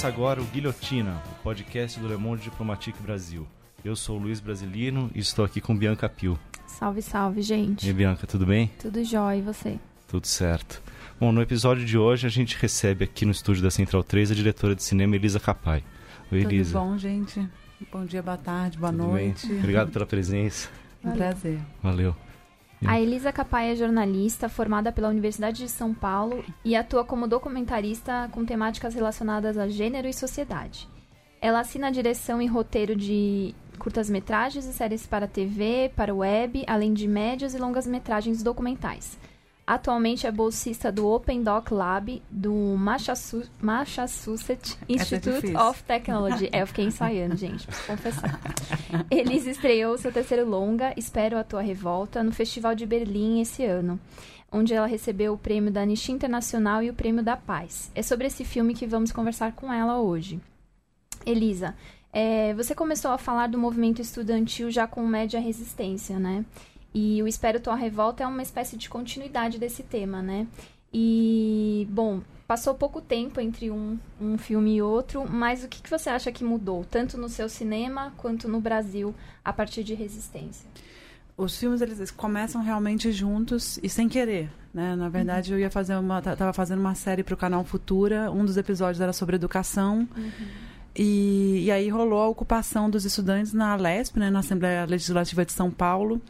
Começa agora o Guilhotina, o podcast do Le Monde Diplomatique Brasil. Eu sou o Luiz Brasilino e estou aqui com Bianca Pio. Salve, salve, gente. E aí, Bianca, tudo bem? Tudo jóia, e você? Tudo certo. Bom, no episódio de hoje a gente recebe aqui no estúdio da Central 3 a diretora de cinema Elisa Capai. Oi, Elisa. Tudo bom, gente? Bom dia, boa tarde, boa Tudo noite. Bem? Obrigado pela presença. Um prazer. Valeu. A Elisa Capai é jornalista formada pela Universidade de São Paulo e atua como documentarista com temáticas relacionadas a gênero e sociedade. Ela assina a direção e roteiro de curtas-metragens e séries para TV, para web, além de médias e longas-metragens documentais. Atualmente é bolsista do Open Doc Lab do Massachusetts Institute of Technology. É, eu fiquei ensaiando, gente, preciso confessar. Elis estreou seu terceiro longa, Espero a Tua Revolta, no Festival de Berlim esse ano, onde ela recebeu o prêmio da Anistia Internacional e o prêmio da Paz. É sobre esse filme que vamos conversar com ela hoje. Elisa, é, você começou a falar do movimento estudantil já com média resistência, né? E o Espero Tua Revolta é uma espécie de continuidade desse tema, né? E, bom, passou pouco tempo entre um, um filme e outro, mas o que, que você acha que mudou, tanto no seu cinema quanto no Brasil, a partir de Resistência? Os filmes eles começam realmente juntos e sem querer, né? Na verdade, uhum. eu ia fazer uma, tava fazendo uma série para o canal Futura. Um dos episódios era sobre educação. Uhum. E, e aí rolou a ocupação dos estudantes na Alesp, né, na Assembleia Legislativa de São Paulo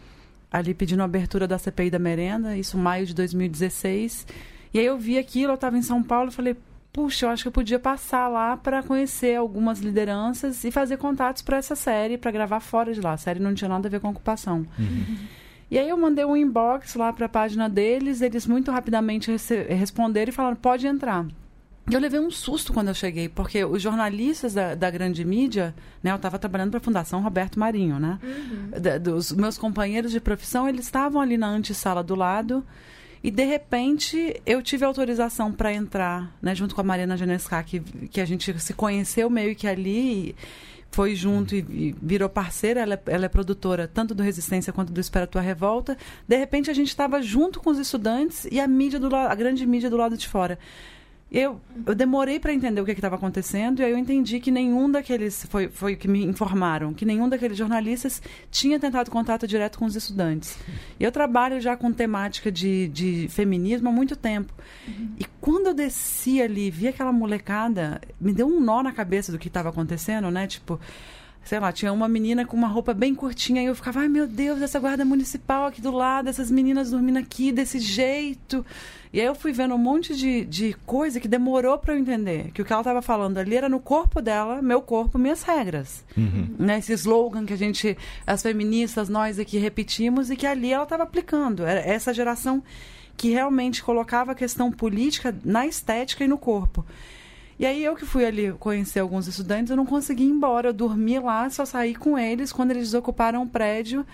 ali pedindo a abertura da CPI da merenda, isso maio de 2016. E aí eu vi aquilo, eu estava em São Paulo falei, puxa, eu acho que eu podia passar lá para conhecer algumas lideranças e fazer contatos para essa série, para gravar fora de lá. A série não tinha nada a ver com ocupação. Uhum. E aí eu mandei um inbox lá para a página deles, eles muito rapidamente responderam e falaram, pode entrar. Eu levei um susto quando eu cheguei, porque os jornalistas da, da grande mídia, né, eu estava trabalhando para a Fundação Roberto Marinho, né? Uhum. Da, dos meus companheiros de profissão, eles estavam ali na antessala do lado. E de repente eu tive autorização para entrar, né, junto com a Mariana Genesca, que, que a gente se conheceu meio que ali, foi junto e, e virou parceira. Ela, é, ela, é produtora tanto do Resistência quanto do Espera Tua Revolta. De repente a gente estava junto com os estudantes e a mídia do a grande mídia do lado de fora. Eu, eu demorei para entender o que estava acontecendo e aí eu entendi que nenhum daqueles foi foi que me informaram que nenhum daqueles jornalistas tinha tentado contato direto com os estudantes. Eu trabalho já com temática de, de feminismo há muito tempo uhum. e quando eu desci ali vi aquela molecada me deu um nó na cabeça do que estava acontecendo, né? Tipo sei lá, tinha uma menina com uma roupa bem curtinha e eu ficava, ai meu Deus, essa guarda municipal aqui do lado, essas meninas dormindo aqui desse jeito. E aí eu fui vendo um monte de, de coisa que demorou para eu entender. Que o que ela estava falando ali era no corpo dela, meu corpo, minhas regras. Uhum. Né? Esse slogan que a gente, as feministas, nós aqui repetimos e que ali ela estava aplicando. Era essa geração que realmente colocava a questão política na estética e no corpo. E aí eu que fui ali conhecer alguns estudantes, eu não consegui ir embora. Eu dormi lá, só saí com eles quando eles desocuparam o prédio.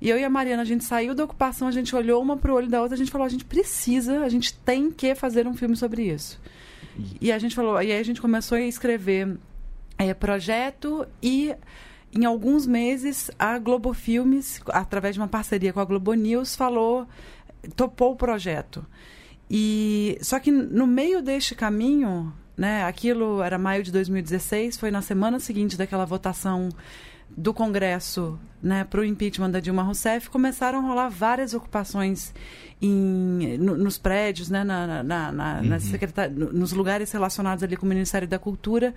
E eu e a Mariana, a gente saiu da ocupação, a gente olhou uma pro olho da outra, a gente falou, a gente precisa, a gente tem que fazer um filme sobre isso. E a gente falou, e aí a gente começou a escrever é, projeto e em alguns meses a Globo Filmes, através de uma parceria com a Globo News, falou, topou o projeto. E só que no meio deste caminho, né, aquilo era maio de 2016, foi na semana seguinte daquela votação do Congresso né, para o impeachment da Dilma Rousseff, começaram a rolar várias ocupações em, no, nos prédios, né, na, na, na, uhum. na nos lugares relacionados ali com o Ministério da Cultura.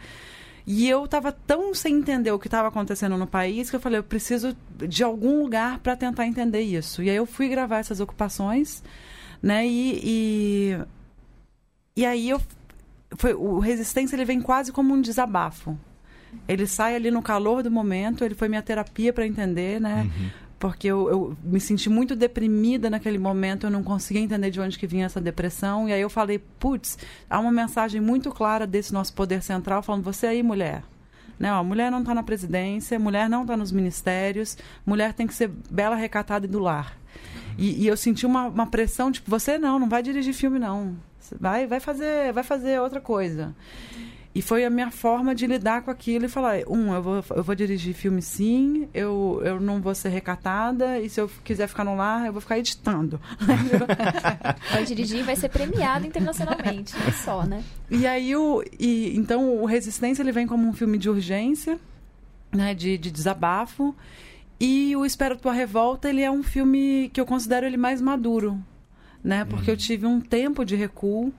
E eu estava tão sem entender o que estava acontecendo no país que eu falei, eu preciso de algum lugar para tentar entender isso. E aí eu fui gravar essas ocupações, né? E, e, e aí eu foi o resistência ele vem quase como um desabafo, ele sai ali no calor do momento, ele foi minha terapia para entender, né? Uhum. Porque eu, eu, me senti muito deprimida naquele momento, eu não conseguia entender de onde que vinha essa depressão. E aí eu falei, putz, há uma mensagem muito clara desse nosso poder central falando, você aí, mulher. Né, ó, mulher não está na presidência, mulher não está nos ministérios, mulher tem que ser bela, recatada e do lar. E, e eu senti uma, uma pressão, tipo, você não, não vai dirigir filme, não. Vai, vai fazer, vai fazer outra coisa. E foi a minha forma de lidar com aquilo e falar: um, eu vou, eu vou dirigir filme sim, eu, eu não vou ser recatada, e se eu quiser ficar no lar, eu vou ficar editando. vai dirigir e vai ser premiado internacionalmente, não só, né? E aí, o, e, então, o Resistência ele vem como um filme de urgência, né, de, de desabafo. E o Espero Tua Revolta, ele é um filme que eu considero ele mais maduro, né? Porque uhum. eu tive um tempo de recuo,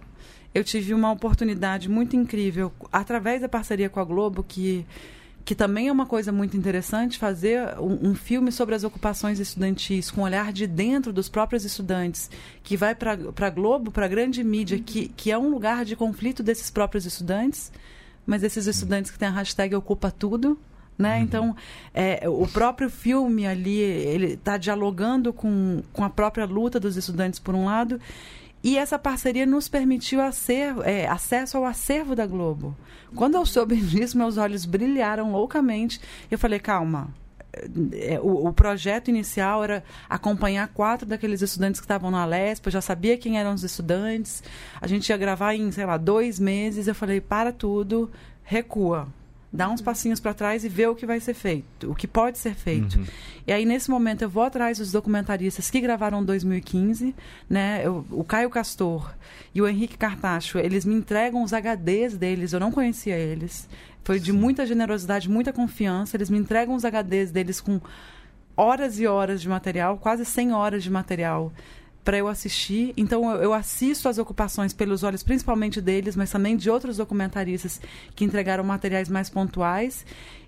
eu tive uma oportunidade muito incrível através da parceria com a Globo, que que também é uma coisa muito interessante fazer um, um filme sobre as ocupações estudantis com um olhar de dentro dos próprios estudantes, que vai para a Globo, para a grande mídia, uhum. que, que é um lugar de conflito desses próprios estudantes, mas esses estudantes que têm a hashtag Ocupa Tudo, né? Uhum. Então, é, o próprio filme ali, ele está dialogando com, com a própria luta dos estudantes, por um lado, e essa parceria nos permitiu acervo, é, acesso ao acervo da Globo. Quando eu soube disso, meus olhos brilharam loucamente. Eu falei, calma, é, o, o, projeto inicial era acompanhar quatro daqueles estudantes que estavam na Lesp, eu já sabia quem eram os estudantes, a gente ia gravar em, sei lá, dois meses, eu falei, para tudo, recua, dá uns passinhos para trás e vê o que vai ser feito, o que pode ser feito. Uhum. E aí, nesse momento, eu vou atrás dos documentaristas que gravaram 2015, né? Eu, o Caio Castor e o Henrique Cartacho, eles me entregam os HDs deles, eu não conhecia eles. Foi de muita generosidade, muita confiança. Eles me entregam os HDs deles com horas e horas de material, quase 100 horas de material para eu assistir. Então eu, eu, assisto as ocupações pelos olhos, principalmente deles, mas também de outros documentaristas que entregaram materiais mais pontuais.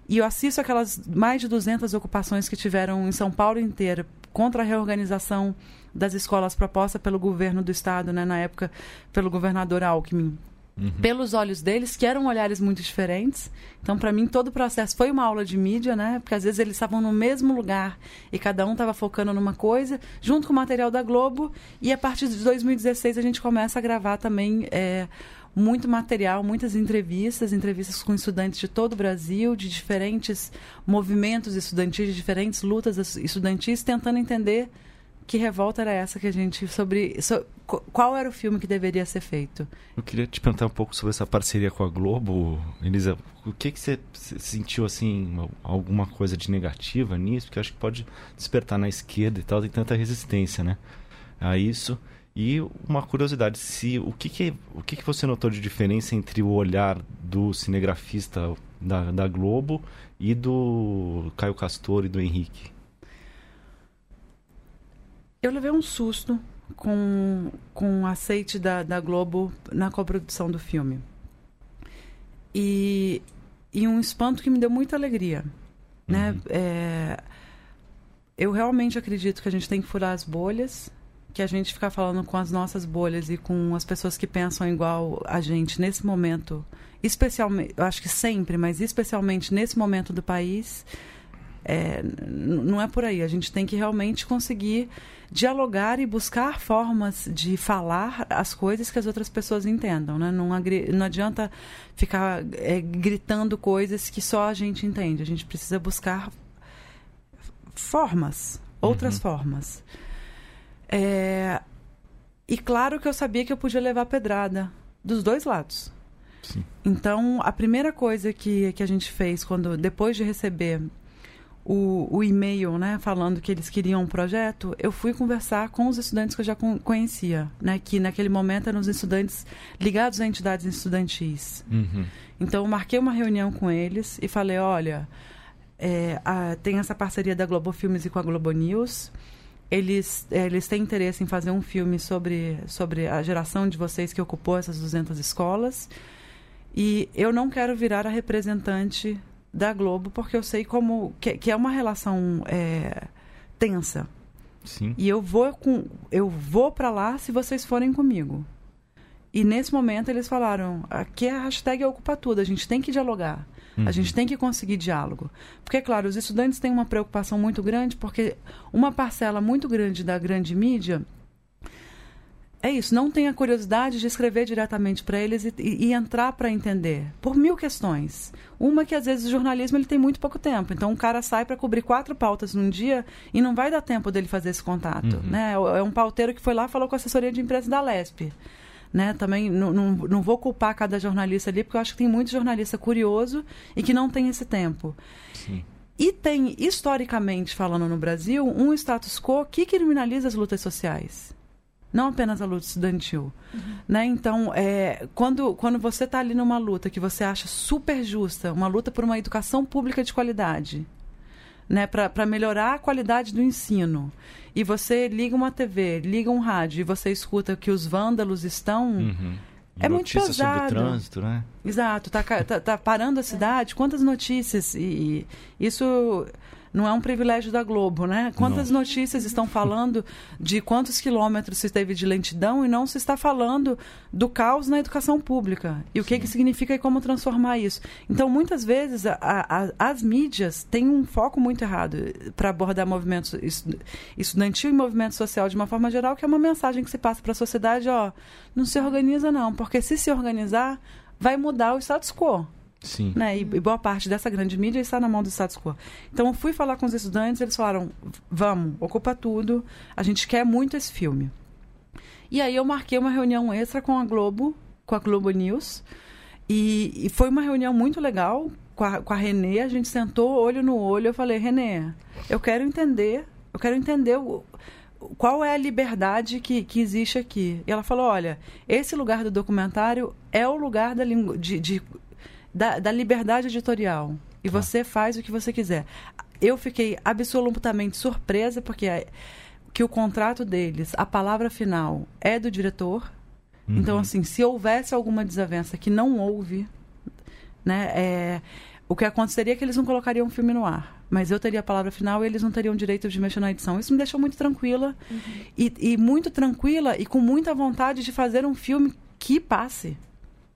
E eu assisto aquelas mais de 200 ocupações que tiveram em São Paulo inteira contra a reorganização das escolas proposta pelo governo do estado, né, na época pelo governador Alckmin uhum. pelos olhos deles, que eram olhares muito diferentes. Então, para mim, todo o processo foi uma aula de mídia, né? Porque às vezes eles estavam no mesmo lugar e cada um estava focando numa coisa, junto com o material da Globo. E a partir de 2016 a gente começa a gravar também. É, muito material, muitas entrevistas, entrevistas com estudantes de todo o Brasil, de diferentes movimentos estudantis, de diferentes lutas estudantis, tentando entender que revolta era essa que a gente sobre, so, qual era o filme que deveria ser feito? Eu queria te perguntar um pouco sobre essa parceria com a Globo, Elisa. O que que você sentiu assim alguma coisa de negativa nisso? Porque acho que pode despertar na esquerda e tal, tem tanta resistência, né? A isso. E uma curiosidade, se o que que o que que você notou de diferença entre o olhar do cinegrafista da, da Globo e do Caio Castor e do Henrique? Eu levei um susto com, com o aceite da, da Globo na coprodução do filme. E, e um espanto que me deu muita alegria. Né? Uhum. É, eu realmente acredito que a gente tem que furar as bolhas, que a gente ficar falando com as nossas bolhas e com as pessoas que pensam igual a gente nesse momento, especialmente, eu acho que sempre, mas especialmente nesse momento do país, é, não é por aí. A gente tem que realmente conseguir dialogar e buscar formas de falar as coisas que as outras pessoas entendam. Né? Não, não adianta ficar é, gritando coisas que só a gente entende. A gente precisa buscar formas, outras uhum. formas. É, e claro que eu sabia que eu podia levar pedrada dos dois lados. Sim. Então, a primeira coisa que, que a gente fez quando depois de receber o, o e-mail, né, falando que eles queriam um projeto, eu fui conversar com os estudantes que eu já conhecia, né, que naquele momento eram os estudantes ligados a entidades estudantis. Uhum. Então, eu marquei uma reunião com eles e falei, olha, é, a, tem essa parceria da Globo Filmes e com a Globo News. Eles, é, eles têm interesse em fazer um filme sobre, sobre a geração de vocês que ocupou essas 200 escolas. E eu não quero virar a representante da Globo, porque eu sei como que, que é uma relação é, tensa. Sim. E eu vou com eu vou para lá se vocês forem comigo. E nesse momento eles falaram: aqui é a hashtag Ocupa Tudo, a gente tem que dialogar. Uhum. A gente tem que conseguir diálogo. Porque, claro, os estudantes têm uma preocupação muito grande, porque uma parcela muito grande da grande mídia é isso, não tenha curiosidade de escrever diretamente para eles e, e, entrar para entender, por mil questões. Uma que às vezes o jornalismo ele tem muito pouco tempo, então um cara sai para cobrir quatro pautas num dia e não vai dar tempo dele fazer esse contato. Uhum. Né? É um pauteiro que foi lá falou com a assessoria de imprensa da Lesp. né? Também não, não, não vou culpar cada jornalista ali, porque eu acho que tem muito jornalista curioso e que não tem esse tempo. Sim. E tem, historicamente falando no Brasil, um status quo que criminaliza as lutas sociais. Não apenas a luta estudantil. Uhum. Né? Então, é, quando, quando você está ali numa luta que você acha super justa, uma luta por uma educação pública de qualidade, né, para melhorar a qualidade do ensino, e você liga uma TV, liga um rádio e você escuta que os vândalos estão. Uhum. É muito pesado. sobre o trânsito, né? Exato, tá, tá, tá parando a cidade. Quantas notícias? E isso não é um privilégio da Globo, né? Quantas não. notícias estão falando de quantos quilômetros se teve de lentidão e não se está falando do caos na educação pública e o que, que significa e como transformar isso. Então, muitas vezes, a, a, as mídias têm um foco muito errado para abordar movimento estudantil e movimento social de uma forma geral, que é uma mensagem que se passa para a sociedade, ó, não se organiza não, porque se se organizar, vai mudar o status quo. Sim. Né? E, boa parte dessa grande mídia está na mão do status quo. Então eu fui falar com os estudantes, eles falaram: vamos, ocupa tudo, a gente quer muito esse filme. E aí eu marquei uma reunião extra com a Globo, com a Globo News, e, e foi uma reunião muito legal com a, com a Renê. A gente sentou olho no olho. Eu falei: Renê, eu quero entender, eu quero entender o, qual é a liberdade que, que existe aqui. E ela falou: olha, esse lugar do documentário é o lugar da de, de da, da liberdade editorial. E tá. você faz o que você quiser. Eu fiquei absolutamente surpresa, porque é, que o contrato deles, a palavra final é do diretor. Uhum. Então, assim, se houvesse alguma desavença que não houve, né, é, o que aconteceria é que eles não colocariam o filme no ar. Mas eu teria a palavra final e eles não teriam direito de mexer na edição. Isso me deixou muito tranquila. Uhum. E, e muito tranquila e com muita vontade de fazer um filme que passe.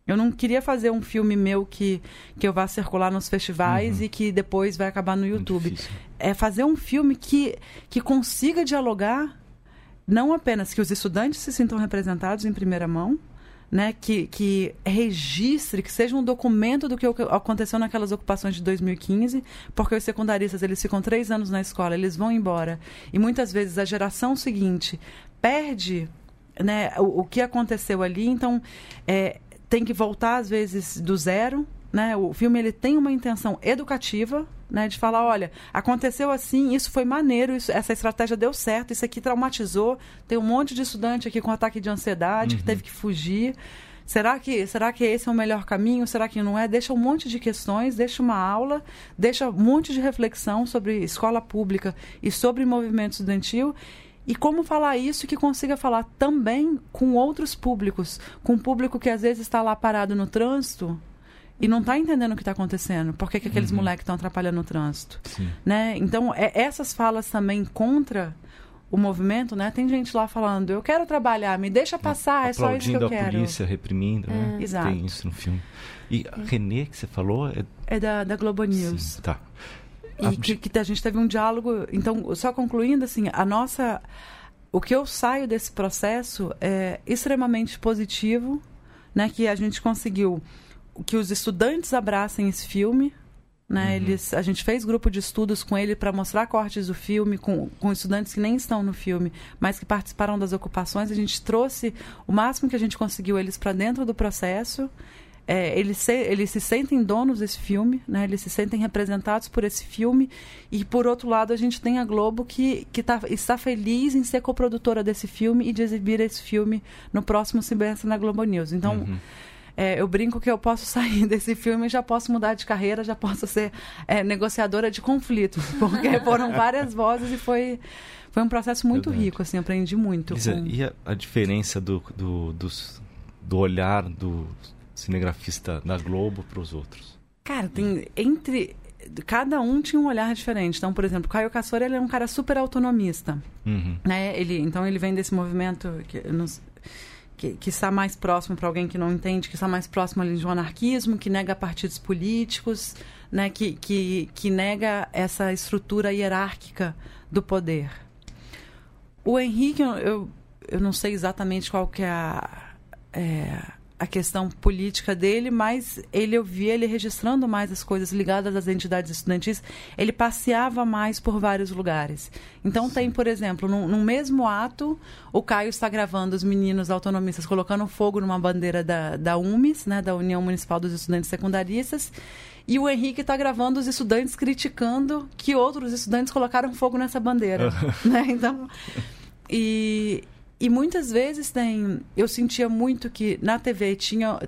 Eu não queria fazer um filme meu que, que eu vá circular nos festivais uhum. e que depois vai acabar no YouTube. É fazer um filme que, que consiga dialogar, não apenas que os estudantes se sintam representados em primeira mão, né, que, que registre, que seja um documento do que aconteceu naquelas ocupações de 2015, porque os secundaristas eles ficam três anos na escola, eles vão embora. E muitas vezes a geração seguinte perde né, o, o que aconteceu ali. Então, é, tem que voltar às vezes do zero, né? O filme ele tem uma intenção educativa, né? De falar, olha, aconteceu assim, isso foi maneiro, isso, essa estratégia deu certo, isso aqui traumatizou. Tem um monte de estudante aqui com ataque de ansiedade uhum. que teve que fugir. Será que, será que esse é o melhor caminho? Será que não é? Deixa um monte de questões, deixa uma aula, deixa um monte de reflexão sobre escola pública e sobre movimento estudantil e como falar isso que consiga falar também com outros públicos, com um público que às vezes está lá parado no trânsito e não está entendendo o que está acontecendo, por que, que aqueles uhum. moleques estão atrapalhando o trânsito. Né? Então, é, essas falas também contra o movimento, né? Tem gente lá falando, eu quero trabalhar, me deixa passar, é só isso que eu quero. a polícia, reprimindo, né? É. Exato. Tem isso no filme. E a Renê, que você falou... É, é da, da Globo News. Sim, tá. E que, que, a gente teve um diálogo. Então, só concluindo, assim, a nossa. O que eu saio desse processo é extremamente positivo, né? Que a gente conseguiu que os estudantes abracem esse filme. Né? Uhum. Eles, a gente fez grupo de estudos com ele para mostrar cortes do filme com, com estudantes que nem estão no filme, mas que participaram das ocupações. A gente trouxe o máximo que a gente conseguiu eles para dentro do processo é, eles, se, eles se sentem donos desse filme, né? eles se sentem representados por esse filme. E, por outro lado, a gente tem a Globo que, que tá, está feliz em ser coprodutora desse filme e de exibir esse filme no próximo semestre na Globo News. Então, uhum. é, eu brinco que eu posso sair desse filme e já posso mudar de carreira, já posso ser é, negociadora de conflitos, porque foram várias vozes e foi foi um processo muito Verdade. rico, assim, aprendi muito. Lisa, com... E a, a diferença do, do, dos, do olhar do cinegrafista da Globo para os outros? Cara, tem entre cada um tinha um olhar diferente. Então, por exemplo, Caio Cassora ele é um cara super autonomista, uhum. né? Ele, então ele vem desse movimento que, que, que está mais próximo para alguém que não entende, que está mais próximo ali de um anarquismo, que nega partidos políticos, né? Que, que, que nega essa estrutura hierárquica do poder. O Henrique, eu, eu não sei exatamente qual que é a, é, a questão política dele, mas ele eu via ele registrando mais as coisas ligadas às entidades estudantis. Ele passeava mais por vários lugares. Então tem, por exemplo, no, no mesmo ato, o Caio está gravando os meninos autonomistas colocando fogo numa bandeira da, da UMES, né, da União Municipal dos Estudantes Secundaristas. E o Henrique está gravando os estudantes criticando que outros estudantes colocaram fogo nessa bandeira. né? Então, e, e muitas vezes tem. Eu sentia muito que na TV tinha.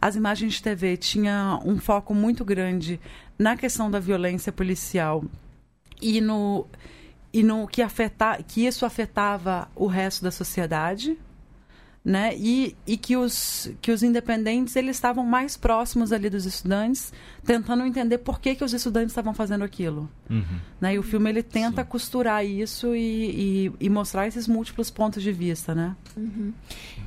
As imagens de TV tinha um foco muito grande na questão da violência policial e no, e no que, afeta, que isso afetava o resto da sociedade, né? E, e que, os, que os independentes eles estavam mais próximos ali dos estudantes, tentando entender por que, que os estudantes estavam fazendo aquilo. Uhum. Né? E o filme ele tenta Sim. costurar isso e, e, e, mostrar esses múltiplos pontos de vista, né? Uhum.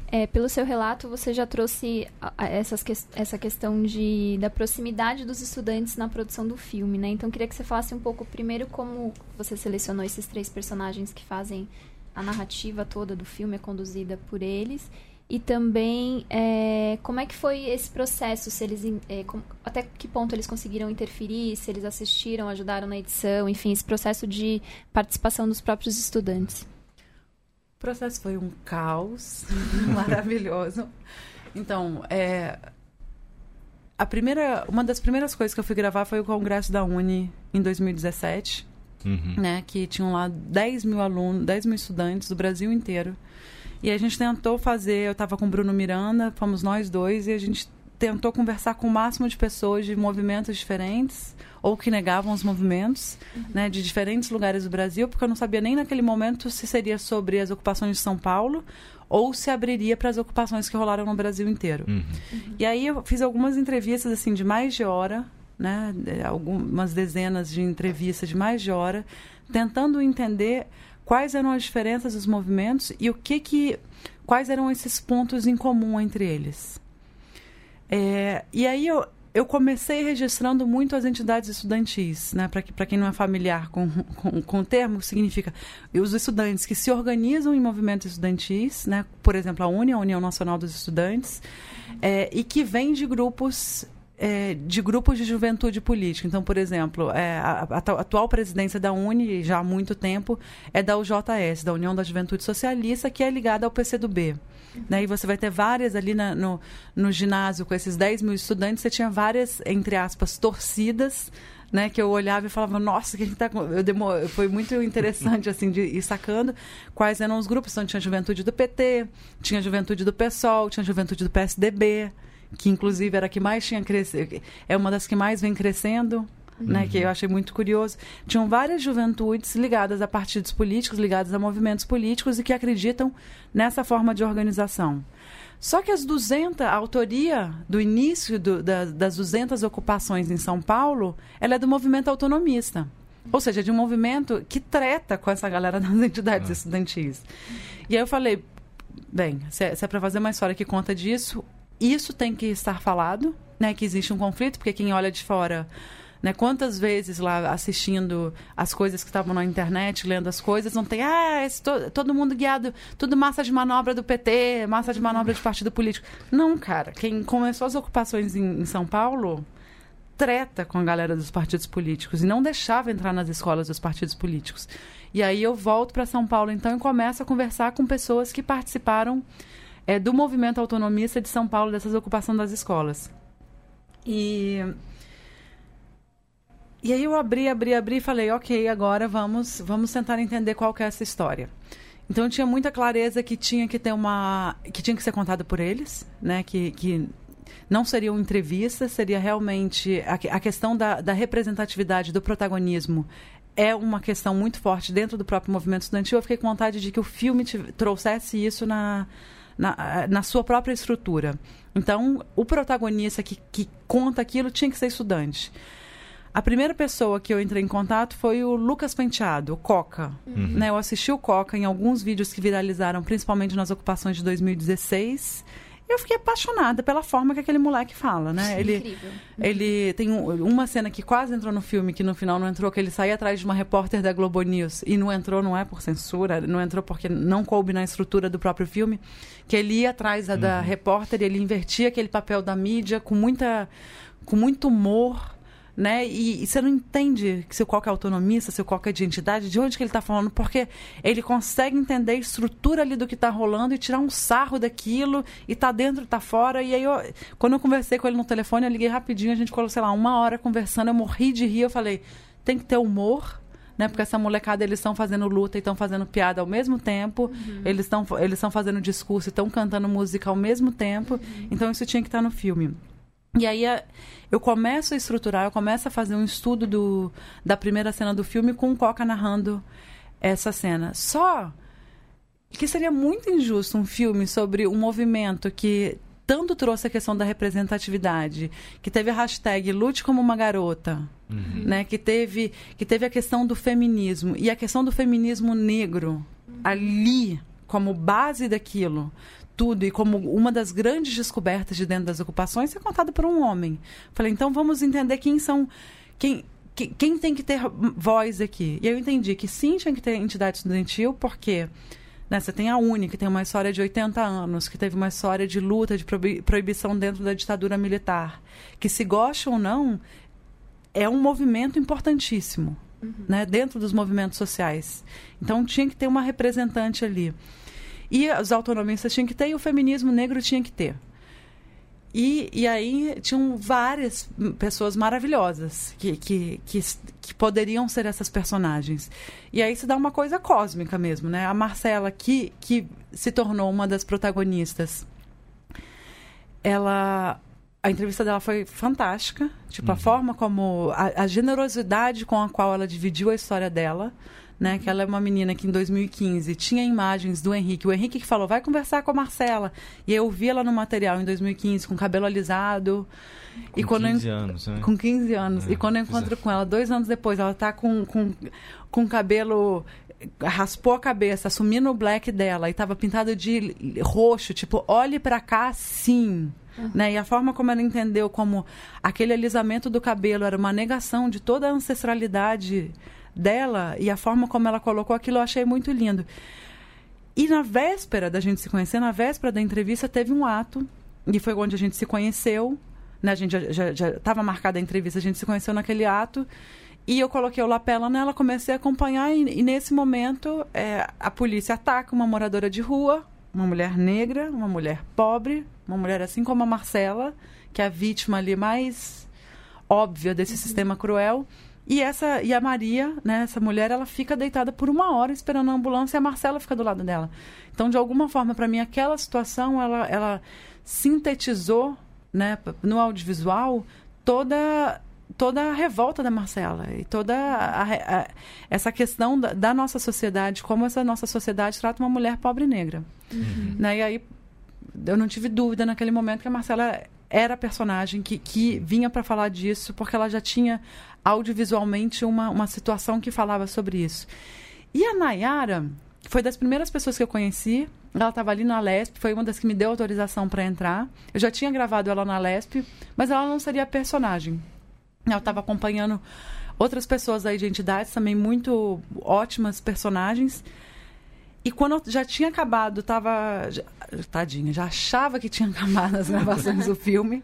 É, pelo seu relato, você já trouxe essas, essa questão de, da proximidade dos estudantes na produção do filme, né? Então, queria que você falasse um pouco primeiro como você selecionou esses três personagens que fazem a narrativa toda do filme é conduzida por eles. E também é, como é que foi esse processo se eles é, com, até que ponto eles conseguiram interferir se eles assistiram ajudaram na edição enfim esse processo de participação dos próprios estudantes? O processo foi um caos maravilhoso. Então é a primeira uma das primeiras coisas que eu fui gravar foi o congresso da Uni em 2017 uhum. né? Que tinham lá 10 mil alunos, 10 mil estudantes do Brasil inteiro. E a gente tentou fazer, eu estava com o Bruno Miranda, fomos nós dois, e a gente tentou conversar com o máximo de pessoas de movimentos diferentes, ou que negavam os movimentos, uhum. né, de diferentes lugares do Brasil, porque eu não sabia nem naquele momento se seria sobre as ocupações de São Paulo ou se abriria para as ocupações que rolaram no Brasil inteiro. Uhum. Uhum. E aí eu fiz algumas entrevistas assim de mais de hora né, algumas dezenas de entrevistas de mais de hora, tentando entender quais eram as diferenças dos movimentos e o que que quais eram esses pontos em comum entre eles. É, e aí eu, eu comecei registrando muito as entidades estudantis, né? Para quem não é familiar com, com, com, o termo, significa os estudantes que se organizam em movimentos estudantis, né? Por exemplo, a UNE, a União Nacional dos Estudantes, é, e que vem de grupos é, de grupos de juventude política. Então, por exemplo, é, a, a, atual presidência da Uni, já há muito tempo, é da UJS, da União da Juventude Socialista, que é ligada ao PCdoB. Né? E você vai ter várias ali na, no, no ginásio, com esses 10 mil estudantes, você tinha várias, entre aspas, torcidas né, que eu olhava e falava, nossa, que tá eu demor... foi muito interessante assim de ir sacando quais eram os grupos. Então tinha a juventude do PT, tinha a juventude do PSOL, tinha a juventude do PSDB, que inclusive era a que mais tinha crescido, é uma das que mais vem crescendo, uhum. né, que eu achei muito curioso. Tinham várias juventudes ligadas a partidos políticos, ligadas a movimentos políticos e que acreditam nessa forma de organização. Só que as 200, a autoria do início do, da, das 200 ocupações em São Paulo, ela é do movimento autonomista. Ou seja, de um movimento que treta com essa galera das entidades ah. estudantis. E aí eu falei, bem, se é, é para fazer uma história que conta disso, isso tem que estar falado, né? Que existe um conflito, porque quem olha de fora, né? Quantas vezes lá assistindo as coisas que estavam na internet, lendo as coisas, não tem, ah, esse to, todo mundo guiado, tudo massa de manobra do PT, massa de manobra de partido político. Não, cara. Quem começou as ocupações em, em São Paulo treta com a galera dos partidos políticos e não deixava entrar nas escolas dos partidos políticos. E aí eu volto para São Paulo então e começo a conversar com pessoas que participaram é, do movimento autonomista de São Paulo, dessas ocupação das escolas. E, e aí eu abri, abri, abri e falei, ok, agora vamos, vamos tentar entender qual que é essa história. Então eu tinha muita clareza que tinha que ter uma. que tinha que ser contada por eles, né? Que, que não seriam entrevistas, seria realmente a, a questão da, da representatividade, do protagonismo é uma questão muito forte dentro do próprio movimento estudantil. Eu fiquei com vontade de que o filme trouxesse isso na, na, na sua própria estrutura. Então, o protagonista que, que conta aquilo tinha que ser estudante. A primeira pessoa que eu entrei em contato foi o Lucas Penteado, o Coca. Uhum. Né, eu assisti o Coca em alguns vídeos que viralizaram, principalmente nas ocupações de 2016 Eu fiquei apaixonada pela forma que aquele moleque fala, né? Ele, Incrível. ele tem um- uma cena que quase entrou no filme, que no final não entrou, que ele saía atrás de uma repórter da Globo News. E não entrou, não é por censura, não entrou porque não coube na estrutura do próprio filme. Que ele ia atrás da, da repórter e ele invertia aquele papel da mídia com muita. com muito humor. Né? E, e você não entende se o qual que é autonomista, se o qual que é de identidade, de onde que ele está falando, porque ele consegue entender a estrutura ali do que está rolando e tirar um sarro daquilo, e tá dentro, tá fora. E aí, eu, quando eu conversei com ele no telefone, eu liguei rapidinho, a gente ficou, sei lá, uma hora conversando, eu morri de rir, eu falei, tem que ter humor, né? Porque essa molecada, eles estão fazendo luta e estão fazendo piada ao mesmo tempo, eles estão eles estão fazendo discurso e estão cantando música ao mesmo tempo, então isso tinha que estar no filme. E aí a- eu começo a estruturar, eu começo a fazer um estudo do, da primeira cena do filme com o Coca narrando essa cena. Só que seria muito injusto um filme sobre um movimento que tanto trouxe a questão da representatividade, que teve a hashtag Lute como uma garota, né? Que teve, que teve a questão do feminismo e a questão do feminismo negro ali como base daquilo tudo e como uma das grandes descobertas de dentro das ocupações ser contada por um homem. Falei, então vamos entender quem são quem que- quem tem que ter voz aqui. E eu entendi que sim, tinha que ter entidade estudantil, porque né, você tem a UNE, que tem uma história de 80 anos, que teve uma história de luta, de proibi- proibição dentro da ditadura militar. Que se gosta ou não, é um movimento importantíssimo né, dentro dos movimentos sociais. Então tinha que ter uma representante ali. E os autonomistas tinham que ter e o feminismo negro tinha que ter. E, e aí tinham várias pessoas maravilhosas que, que, que, que poderiam ser essas personagens. E aí se dá uma coisa cósmica mesmo, né? A Marcela, que, que se tornou uma das protagonistas, ela a entrevista dela foi fantástica tipo a forma como a, a generosidade com a qual ela dividiu a história dela né que ela é uma menina que em 2015 tinha imagens do Henrique o Henrique que falou vai conversar com a Marcela e eu vi ela no material em 2015 com cabelo alisado e Com quando eu 15 anos, né? com 15 anos. É, e quando eu encontro é. com ela, dois anos depois, ela tá com, com, com cabelo. Raspou a cabeça, assumindo o black dela e tava pintado de roxo, tipo, olhe pra cá sim. Né? E a forma como ela entendeu como aquele alisamento do cabelo era uma negação de toda a ancestralidade dela e a forma como ela colocou aquilo eu achei muito lindo. E na véspera da gente se conhecer, na véspera da entrevista, teve um ato, e foi onde a gente se conheceu. Né? A gente já estava marcada a entrevista, a gente se conheceu naquele ato. E eu coloquei o lapela nela, comecei a acompanhar, e, e nesse momento é, a polícia ataca uma moradora de rua, uma mulher negra, uma mulher pobre, uma mulher assim como a Marcela, que é a vítima ali mais óbvia desse sistema cruel. E essa e a Maria, né, essa mulher, ela fica deitada por uma hora esperando a ambulância e a Marcela fica do lado dela. Então, de alguma forma, para mim, aquela situação, ela, ela sintetizou, né, no audiovisual, toda toda a revolta da Marcela e toda a, a, essa questão da, da, nossa sociedade, como essa nossa sociedade trata uma mulher pobre e negra. Uhum. Né? E aí eu não tive dúvida naquele momento que a Marcela era a personagem que, que vinha para falar disso, porque ela já tinha audiovisualmente uma, uma situação que falava sobre isso. E a Nayara foi das primeiras pessoas que eu conheci. Ela estava ali na Lesp, foi uma das que me deu autorização para entrar. Eu já tinha gravado ela na Lesp, mas ela não seria a personagem. Eu estava acompanhando outras pessoas da identidade, também muito ótimas personagens. E quando eu já tinha acabado, tava. Já, tadinha, já achava que tinha acabado as gravações do filme.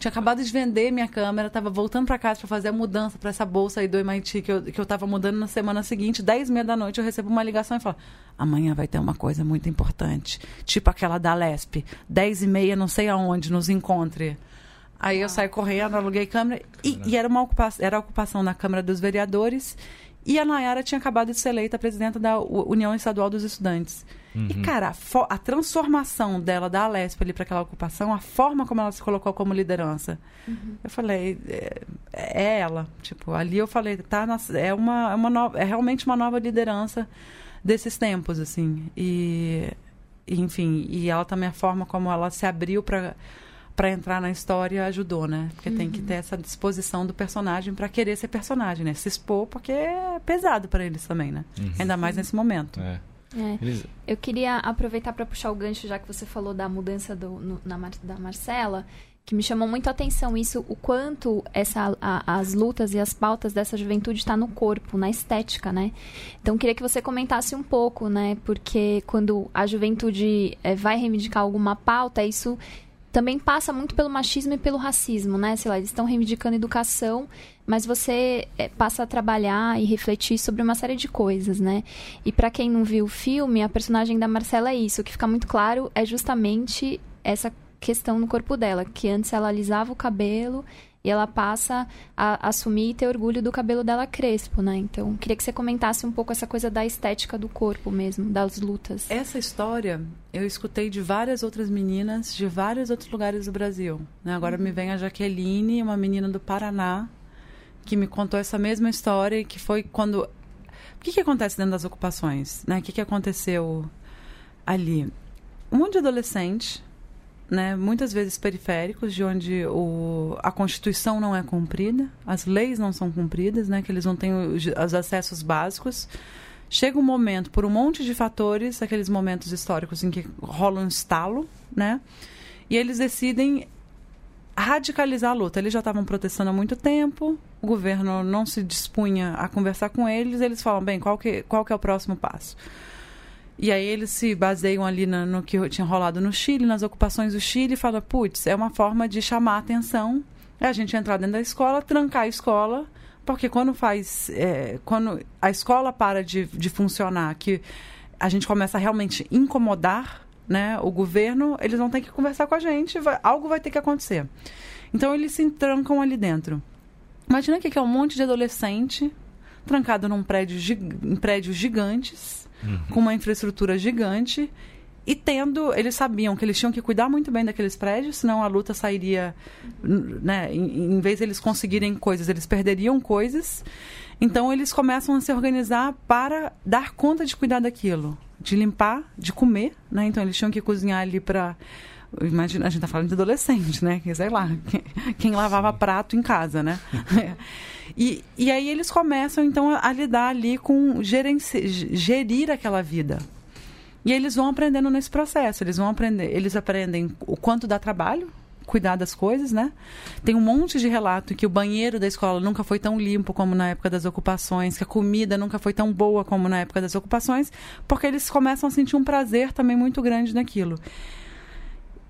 Tinha acabado de vender minha câmera, tava voltando para casa para fazer a mudança para essa bolsa aí do MIT que eu, que eu tava mudando na semana seguinte, 10 e meia da noite, eu recebo uma ligação e falo: amanhã vai ter uma coisa muito importante. Tipo aquela da Lesp, 10 e meia, não sei aonde, nos encontre. Aí eu saí correndo, aluguei câmera. E, e, era uma ocupação, era a ocupação na Câmara dos Vereadores. E a Nayara tinha acabado de ser eleita presidenta da União Estadual dos Estudantes. Uhum. E, cara, a, a, transformação dela da Alesp ali para aquela ocupação, a forma como ela se colocou como liderança. Uhum. Eu falei, é, é, ela. Tipo, ali eu falei, tá, na, é, uma, é, uma nova, é realmente uma nova liderança desses tempos, assim. E, e enfim, e ela também, a forma como ela se abriu para para entrar na história ajudou, né? Porque uhum. tem que ter essa disposição do personagem para querer ser personagem, né? Se expor porque é pesado para eles também, né? Uhum. Ainda mais nesse momento. É. É. Eu queria aproveitar para puxar o gancho, já que você falou da mudança do, no, na, da Marcela, que me chamou muito a atenção isso, o quanto essa, a, as lutas e as pautas dessa juventude está no corpo, na estética, né? Então, queria que você comentasse um pouco, né? Porque quando a juventude é, vai reivindicar alguma pauta, isso também passa muito pelo machismo e pelo racismo, né? Sei lá, eles estão reivindicando educação, mas você é, passa a trabalhar e refletir sobre uma série de coisas, né? E para quem não viu o filme, a personagem da Marcela é isso. O que fica muito claro é justamente essa questão no corpo dela, que antes ela alisava o cabelo e ela passa a assumir e ter orgulho do cabelo dela crespo, né? Então, queria que você comentasse um pouco essa coisa da estética do corpo mesmo, das lutas. Essa história eu escutei de várias outras meninas de vários outros lugares do Brasil. Né? Agora uhum. me vem a Jaqueline, uma menina do Paraná, que me contou essa mesma história, que foi quando... O que, que acontece dentro das ocupações? Né? O que, que aconteceu ali? Um monte de adolescente né, muitas vezes periféricos, de onde o, a Constituição não é cumprida, as leis não são cumpridas, né, que eles não têm os, os acessos básicos. Chega um momento, por um monte de fatores, aqueles momentos históricos em que rola um estalo, né, e eles decidem radicalizar a luta. Eles já estavam protestando há muito tempo, o governo não se dispunha a conversar com eles, eles falam, bem, qual que, qual que é o próximo passo? E aí eles se baseiam ali na, no que tinha rolado no Chile, nas ocupações do Chile, e falam, putz, é uma forma de chamar a atenção, é a gente entrar dentro da escola, trancar a escola, porque quando faz. É, quando a escola para de, de funcionar, que a gente começa a realmente incomodar né, o governo, eles vão ter que conversar com a gente, vai, algo vai ter que acontecer. Então eles se trancam ali dentro. Imagina que é um monte de adolescente trancado num prédio, em prédios gigantes uhum. com uma infraestrutura gigante e tendo, eles sabiam que eles tinham que cuidar muito bem daqueles prédios, senão a luta sairia, né, em, em vez de eles conseguirem coisas, eles perderiam coisas. Então eles começam a se organizar para dar conta de cuidar daquilo, de limpar, de comer, né? Então eles tinham que cozinhar ali para Imagina, a gente está falando de adolescente, né? Sei lá, quem, quem lavava prato em casa, né? e, e aí eles começam, então, a, a lidar ali com gerenci, gerir aquela vida. E eles vão aprendendo nesse processo. Eles vão aprender, eles aprendem o quanto dá trabalho, cuidar das coisas, né? Tem um monte de relato que o banheiro da escola nunca foi tão limpo como na época das ocupações, que a comida nunca foi tão boa como na época das ocupações, porque eles começam a sentir um prazer também muito grande naquilo.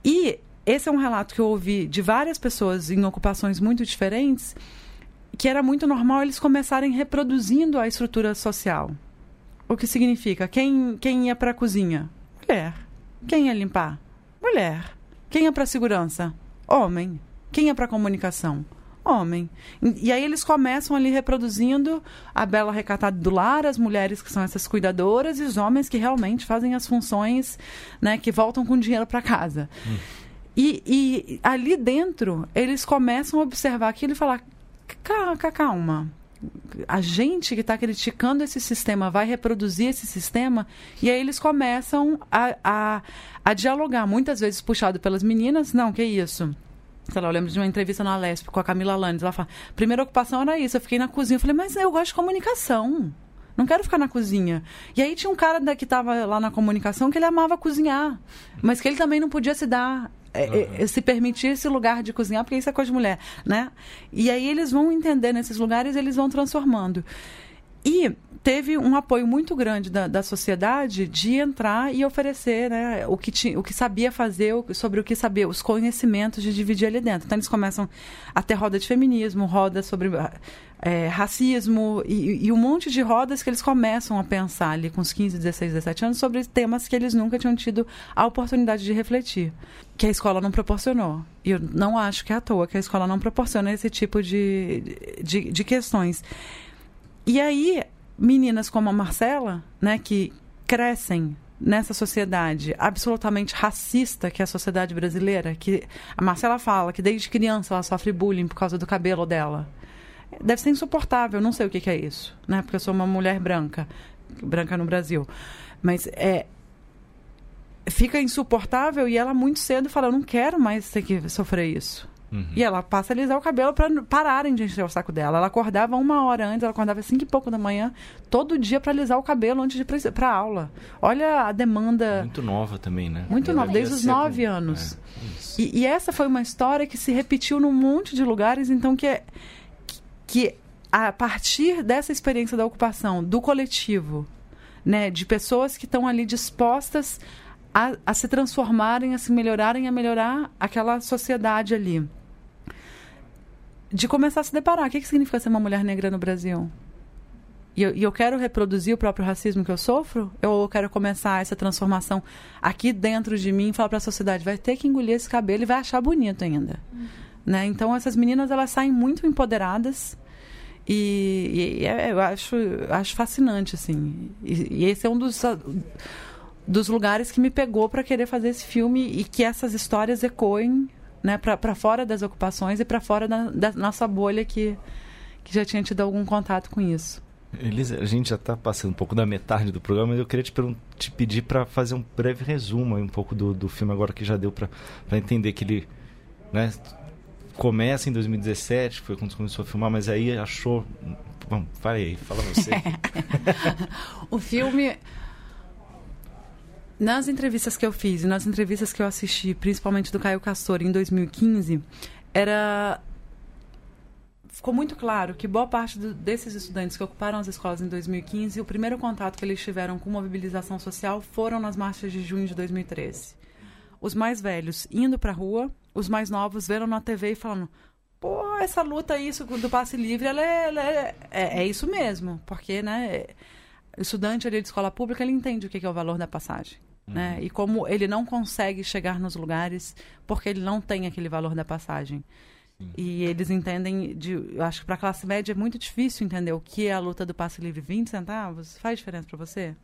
E esse é um relato que eu ouvi de várias pessoas em ocupações muito diferentes, que era muito normal eles começarem reproduzindo a estrutura social. O que significa? Quem, quem ia para a cozinha? Mulher. Quem ia limpar? Mulher. Quem ia para a segurança? Homem. Quem ia para a comunicação? Homem. E aí eles começam ali reproduzindo a bela recatada do lar, as mulheres que são essas cuidadoras e os homens que realmente fazem as funções, né, que voltam com dinheiro para casa. Hum. E, e, ali dentro, eles começam a observar aquilo e falar: calma. A gente que está criticando esse sistema vai reproduzir esse sistema, e aí eles começam a, a, a dialogar, muitas vezes puxado pelas meninas: não, que isso? sei lá, eu lembro de uma entrevista na Lesp com a Camila Landes. Ela fala: primeira ocupação era isso. Eu fiquei na cozinha. Eu falei, mas eu gosto de comunicação. Não quero ficar na cozinha. E aí tinha um cara que estava lá na comunicação que ele amava cozinhar. Mas que ele também não podia se dar. Uhum. se permitir esse lugar de cozinhar, porque isso é coisa de mulher, né? E aí eles vão entender nesses lugares, eles vão transformando. E teve um apoio muito grande da, da sociedade de entrar e oferecer né, o, que ti, o que sabia fazer, sobre o que sabia, os conhecimentos de dividir ali dentro. Então, eles começam a ter roda de feminismo, roda sobre é, racismo e, e, um monte de rodas que eles começam a pensar ali com os 15, 16, 17 anos sobre temas que eles nunca tinham tido a oportunidade de refletir, que a escola não proporcionou. E eu não acho que é à toa que a escola não proporciona esse tipo de, de, de questões. E aí, meninas como a Marcela, né, que crescem nessa sociedade absolutamente racista que é a sociedade brasileira, que a Marcela fala que desde criança ela sofre bullying por causa do cabelo dela. Deve ser insuportável, não sei o que, que é isso, né? Porque eu sou uma mulher branca, branca no Brasil. Mas é fica insuportável e ela muito cedo fala, eu não quero mais ter que sofrer isso. Uhum. E ela passa a alisar o cabelo para pararem de encher o saco dela. Ela acordava uma hora antes, ela acordava cinco e pouco da manhã, todo dia para alisar o cabelo antes de ir para aula. Olha a demanda. Muito nova também, né? Muito nova, desde os nove com... anos. É, e, e, essa foi uma história que se repetiu num monte de lugares, então que é que a partir dessa experiência da ocupação, do coletivo, né, de pessoas que estão ali dispostas a, a se transformarem, a se melhorarem, a melhorar aquela sociedade ali. De começar a se deparar. O que, que significa ser uma mulher negra no Brasil? E eu, e eu, quero reproduzir o próprio racismo que eu sofro? Ou eu quero começar essa transformação aqui dentro de mim e falar para a sociedade, vai ter que engolir esse cabelo e vai achar bonito ainda. Uhum. Né? Então, essas meninas, elas saem muito empoderadas. E, e é, eu acho, acho fascinante, assim. E, e esse é um dos dos lugares que me pegou para querer fazer esse filme e que essas histórias ecoem né, para fora das ocupações e para fora da, da, nossa bolha que, que já tinha tido algum contato com isso. Elisa, a gente já está passando um pouco da metade do programa, mas eu queria te, te pedir para fazer um breve resumo um pouco do, do filme agora que já deu para entender que ele né, começa em 2017, foi quando começou a filmar, mas aí achou... Bom, vai aí, fala você. o filme nas entrevistas que eu fiz e nas entrevistas que eu assisti, principalmente do Caio Castor em 2015, era ficou muito claro que boa parte do, desses estudantes que ocuparam as escolas em 2015, o primeiro contato que eles tiveram com mobilização social foram nas marchas de junho de 2013. Os mais velhos indo para a rua, os mais novos vendo na TV e falando: pô, essa luta isso do passe livre, ela é, ela é, é, é isso mesmo, porque, né? O estudante ali de escola pública, ele entende o que é o valor da passagem. Né? Uhum. E como ele não consegue chegar nos lugares porque ele não tem aquele valor da passagem. Sim. E eles entendem, de, eu acho que para a classe média é muito difícil entender o que é a luta do passe livre. 20 centavos faz diferença para você?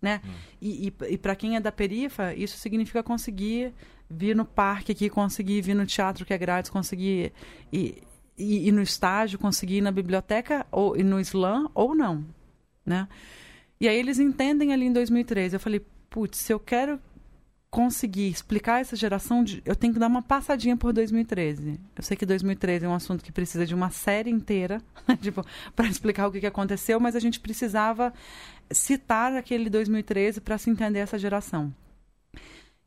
Né? Uhum. E, e, e para quem é da perifa, isso significa conseguir vir no parque aqui, conseguir vir no teatro que é grátis, conseguir ir, ir, ir no estágio, conseguir ir na biblioteca ou ir no slam ou não. Né? E aí eles entendem ali em 2013. Eu falei, putz, se eu quero conseguir explicar essa geração, de, eu tenho que dar uma passadinha por 2013. Eu sei que 2013 é um assunto que precisa de uma série inteira, tipo, para explicar o que, que aconteceu, mas a gente precisava citar aquele 2013 para se entender essa geração.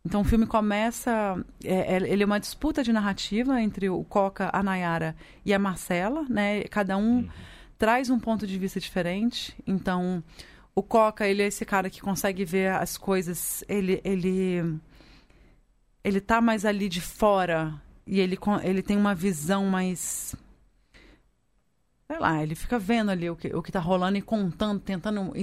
Então o filme começa, é, é, ele é uma disputa de narrativa entre o Coca, a Nayara e a Marcela, né? Cada um uhum. traz um ponto de vista diferente. Então o Coca, ele é esse cara que consegue ver as coisas, ele ele ele tá mais ali de fora e ele ele tem uma visão mais sei lá, ele fica vendo ali o que, o que tá rolando e contando, tentando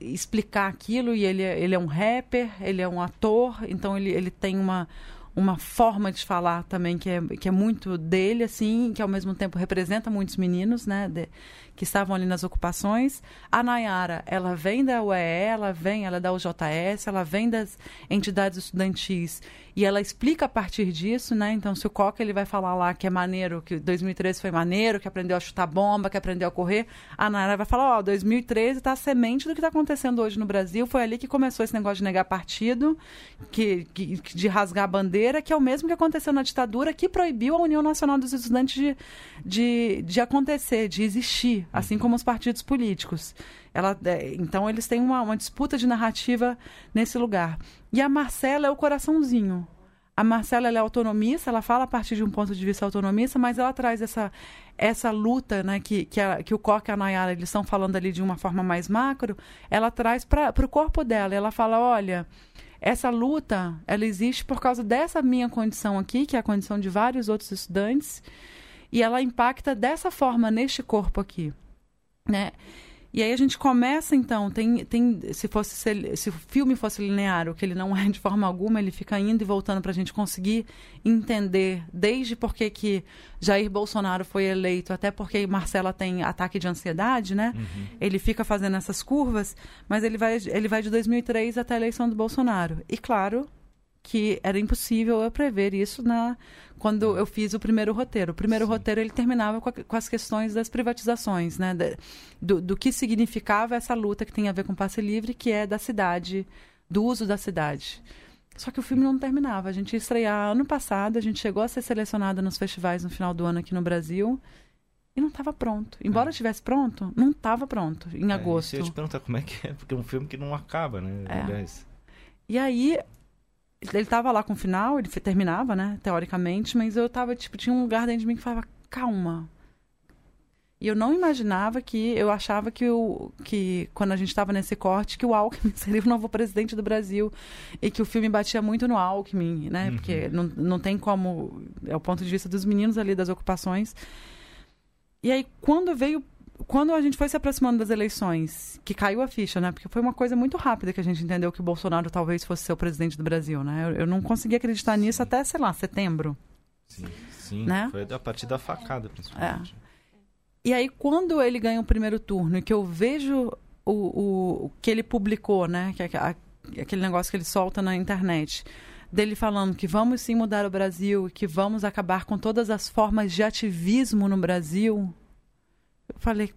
explicar aquilo. E ele, é, ele é um rapper, ele é um ator, então ele, ele tem uma, uma forma de falar também que é, que é muito dele, assim, que ao mesmo tempo representa muitos meninos, né? De, que estavam ali nas ocupações. A Nayara, ela vem da UEE, ela vem, ela é da UJS, ela vem das entidades estudantis e ela explica a partir disso, né? Então, se o Coca ele vai falar lá que é maneiro, que 2013 foi maneiro, que aprendeu a chutar bomba, que aprendeu a correr, a Nayara vai falar, ó, oh, 2013 está a semente do que está acontecendo hoje no Brasil, foi ali que começou esse negócio de negar partido, que, que, de rasgar a bandeira, que é o mesmo que aconteceu na ditadura, que proibiu a União Nacional dos Estudantes de, de, de acontecer, de existir assim uhum. como os partidos políticos. Ela, é, então, eles têm uma, uma disputa de narrativa nesse lugar. E a Marcela é o coraçãozinho. A Marcela é autonomista, ela fala a partir de um ponto de vista autonomista, mas ela traz essa, essa luta né, que, que, a, que o Coca e a Nayara eles estão falando ali de uma forma mais macro, ela traz para o corpo dela. Ela fala, olha, essa luta ela existe por causa dessa minha condição aqui, que é a condição de vários outros estudantes, e ela impacta dessa forma neste corpo aqui né? E aí a gente começa, então, tem, tem se fosse se o filme fosse linear, o que ele não é de forma alguma, ele fica indo e voltando para a gente conseguir entender desde porque que Jair Bolsonaro foi eleito, até porque Marcela tem ataque de ansiedade, né? Uhum. Ele fica fazendo essas curvas, mas ele vai, ele vai de 2003 até a eleição do Bolsonaro. E claro que era impossível eu prever isso na quando eu fiz o primeiro roteiro. O primeiro Sim. roteiro ele terminava com, a, com, as questões das privatizações, né? Do, do que significava essa luta que tem a ver com passe livre, que é da cidade, do uso da cidade. Só que o filme não terminava. A gente ia estrear ano passado, a gente chegou a ser selecionada nos festivais no final do ano aqui no Brasil e não estava pronto. Embora É. estivesse pronto, não estava pronto em É, agosto. isso eu te perguntar como é que é, porque é um filme que não acaba, né? É. Aliás. E aí, ele tava lá com o final, ele terminava, né, teoricamente, mas eu tava, tipo, tinha um lugar dentro de mim que falava, calma. E eu não imaginava que, eu achava que, o, que quando a gente estava nesse corte, que o Alckmin seria o novo presidente do Brasil. E que o filme batia muito no Alckmin, né, Uhum. porque não, não tem como, é o ponto de vista dos meninos ali das ocupações. E aí, quando veio quando a gente foi se aproximando das eleições, que caiu a ficha, né? Porque foi uma coisa muito rápida que a gente entendeu que o Bolsonaro talvez fosse ser o presidente do Brasil, né? Eu, eu não consegui acreditar nisso até, sei lá, setembro. Sim, sim. Né? Foi a partir da facada, principalmente. E aí, quando ele ganha o primeiro turno e que eu vejo o, o, o que ele publicou, né? Que, é a- aquele negócio que ele solta na internet. Dele falando que vamos sim mudar o Brasil, que vamos acabar com todas as formas de ativismo no Brasil. Eu falei,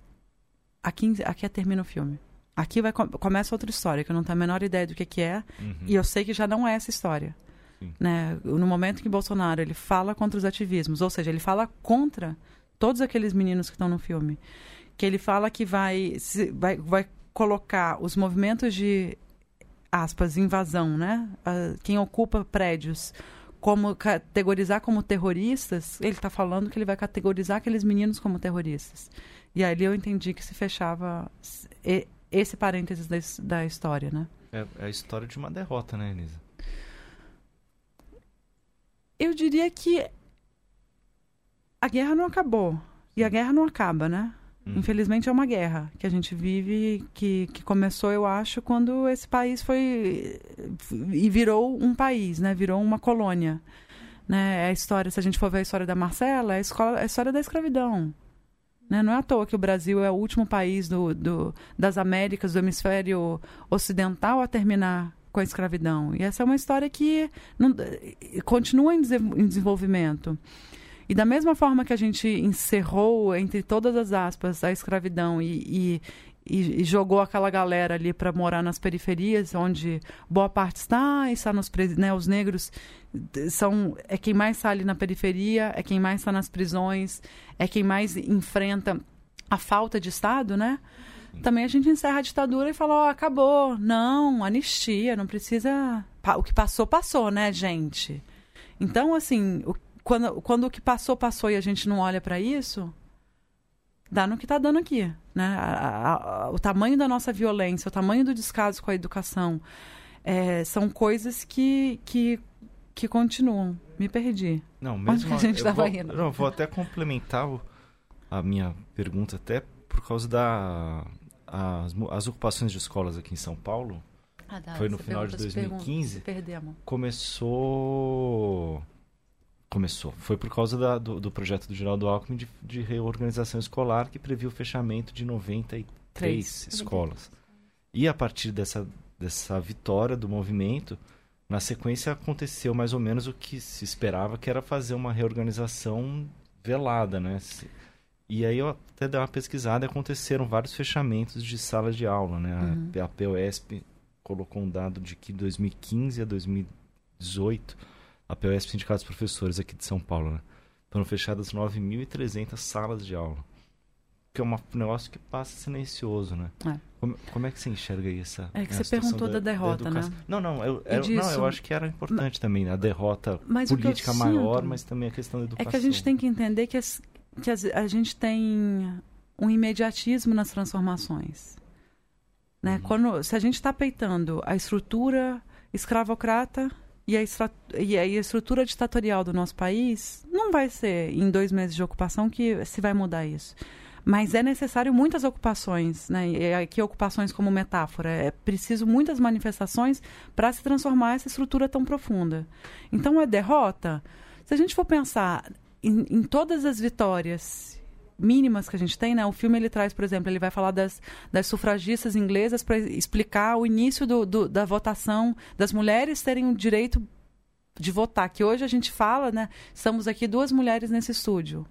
aqui, aqui termina o filme. Aqui vai, começa outra história, que eu não tenho a menor ideia do que, que é. Uhum. E eu sei que já não é essa história. Sim. Né? No momento que Bolsonaro ele fala contra os ativismos, ou seja, ele fala contra todos aqueles meninos que estão no filme, que ele fala que vai, se- vai, vai colocar os movimentos de aspas invasão, né? Ah, quem ocupa prédios como categorizar como terroristas, ele está falando que ele vai categorizar aqueles meninos como terroristas. E ali eu entendi que se fechava esse parênteses da, his- da história, né? É, é a história de uma derrota, né, Elisa? Eu diria que a guerra não acabou. E a guerra não acaba, né? Hum. Infelizmente é uma guerra que a gente vive, que, que começou, eu acho, quando esse país foi. e virou um país, né? Virou uma colônia. Né? É a história, se a gente for ver a história da Marcela, é a, escola, é a história da escravidão. Né? Não é à toa que o Brasil é o último país do, do, das Américas, do hemisfério ocidental, a terminar com a escravidão. E essa é uma história que não, continua em, em desenvolvimento. E da mesma forma que a gente encerrou, entre todas as aspas, a escravidão e, e, e- e jogou aquela galera ali para morar nas periferias, onde boa parte está, está nos né, os negros são é quem mais está ali na periferia, é quem mais está nas prisões, é quem mais enfrenta a falta de Estado, né? Também a gente encerra a ditadura e fala, ó, acabou. Não, anistia, não precisa. O que passou, passou, né, gente? Então, assim, o- quando, quando o que passou, passou e a gente não olha para isso, dá no que tá dando aqui, né? A- a- a- o tamanho da nossa violência, o tamanho do descaso com a educação, é, são coisas que, que, que continuam. Me perdi. Não, Onde mesmo que a gente eu tava vou, indo? Não, vou até complementar o- a minha pergunta até por causa da as, as ocupações de escolas aqui em São Paulo Foi no final de 2015? Perdemos. começou começou foi por causa da- do, do projeto do Geraldo Alckmin de, de reorganização escolar que previu o fechamento de 93 Três. escolas e a partir dessa dessa vitória do movimento na sequência aconteceu mais ou menos o que se esperava que era fazer uma reorganização velada né Se- e aí eu até dei uma pesquisada e aconteceram vários fechamentos de salas de aula né Uhum. a, a POSP colocou um dado de que 2015 a 2018 a POSP Sindicato dos Professores aqui de São Paulo, né? Foram fechadas 9.300 salas de aula. Que é um negócio que passa silencioso, né? É. Como, como é que você enxerga essa É que né, você perguntou da derrota, né? educação? Não, não, eu, eu- não, disso- eu acho que era importante também, né? a derrota Mas política maior, sinto mas também a questão da É educação. que a gente tem que entender que, as- que as- a gente tem um imediatismo nas transformações. Né? Uhum. Quando, se a gente está peitando a estrutura escravocrata e a, estra- e a estrutura ditatorial do nosso país, não vai ser em dois meses de ocupação que se vai mudar isso. Mas é necessário muitas ocupações, né? E aqui ocupações como metáfora. É preciso muitas manifestações para se transformar essa estrutura tão profunda. Então é derrota. Se a gente for pensar em, em todas as vitórias mínimas que a gente tem, né? O filme ele traz, por exemplo, ele vai falar das, das sufragistas inglesas para explicar o início do, do- da votação das mulheres terem o direito de votar. Que hoje a gente fala, né? Estamos aqui duas mulheres nesse estúdio.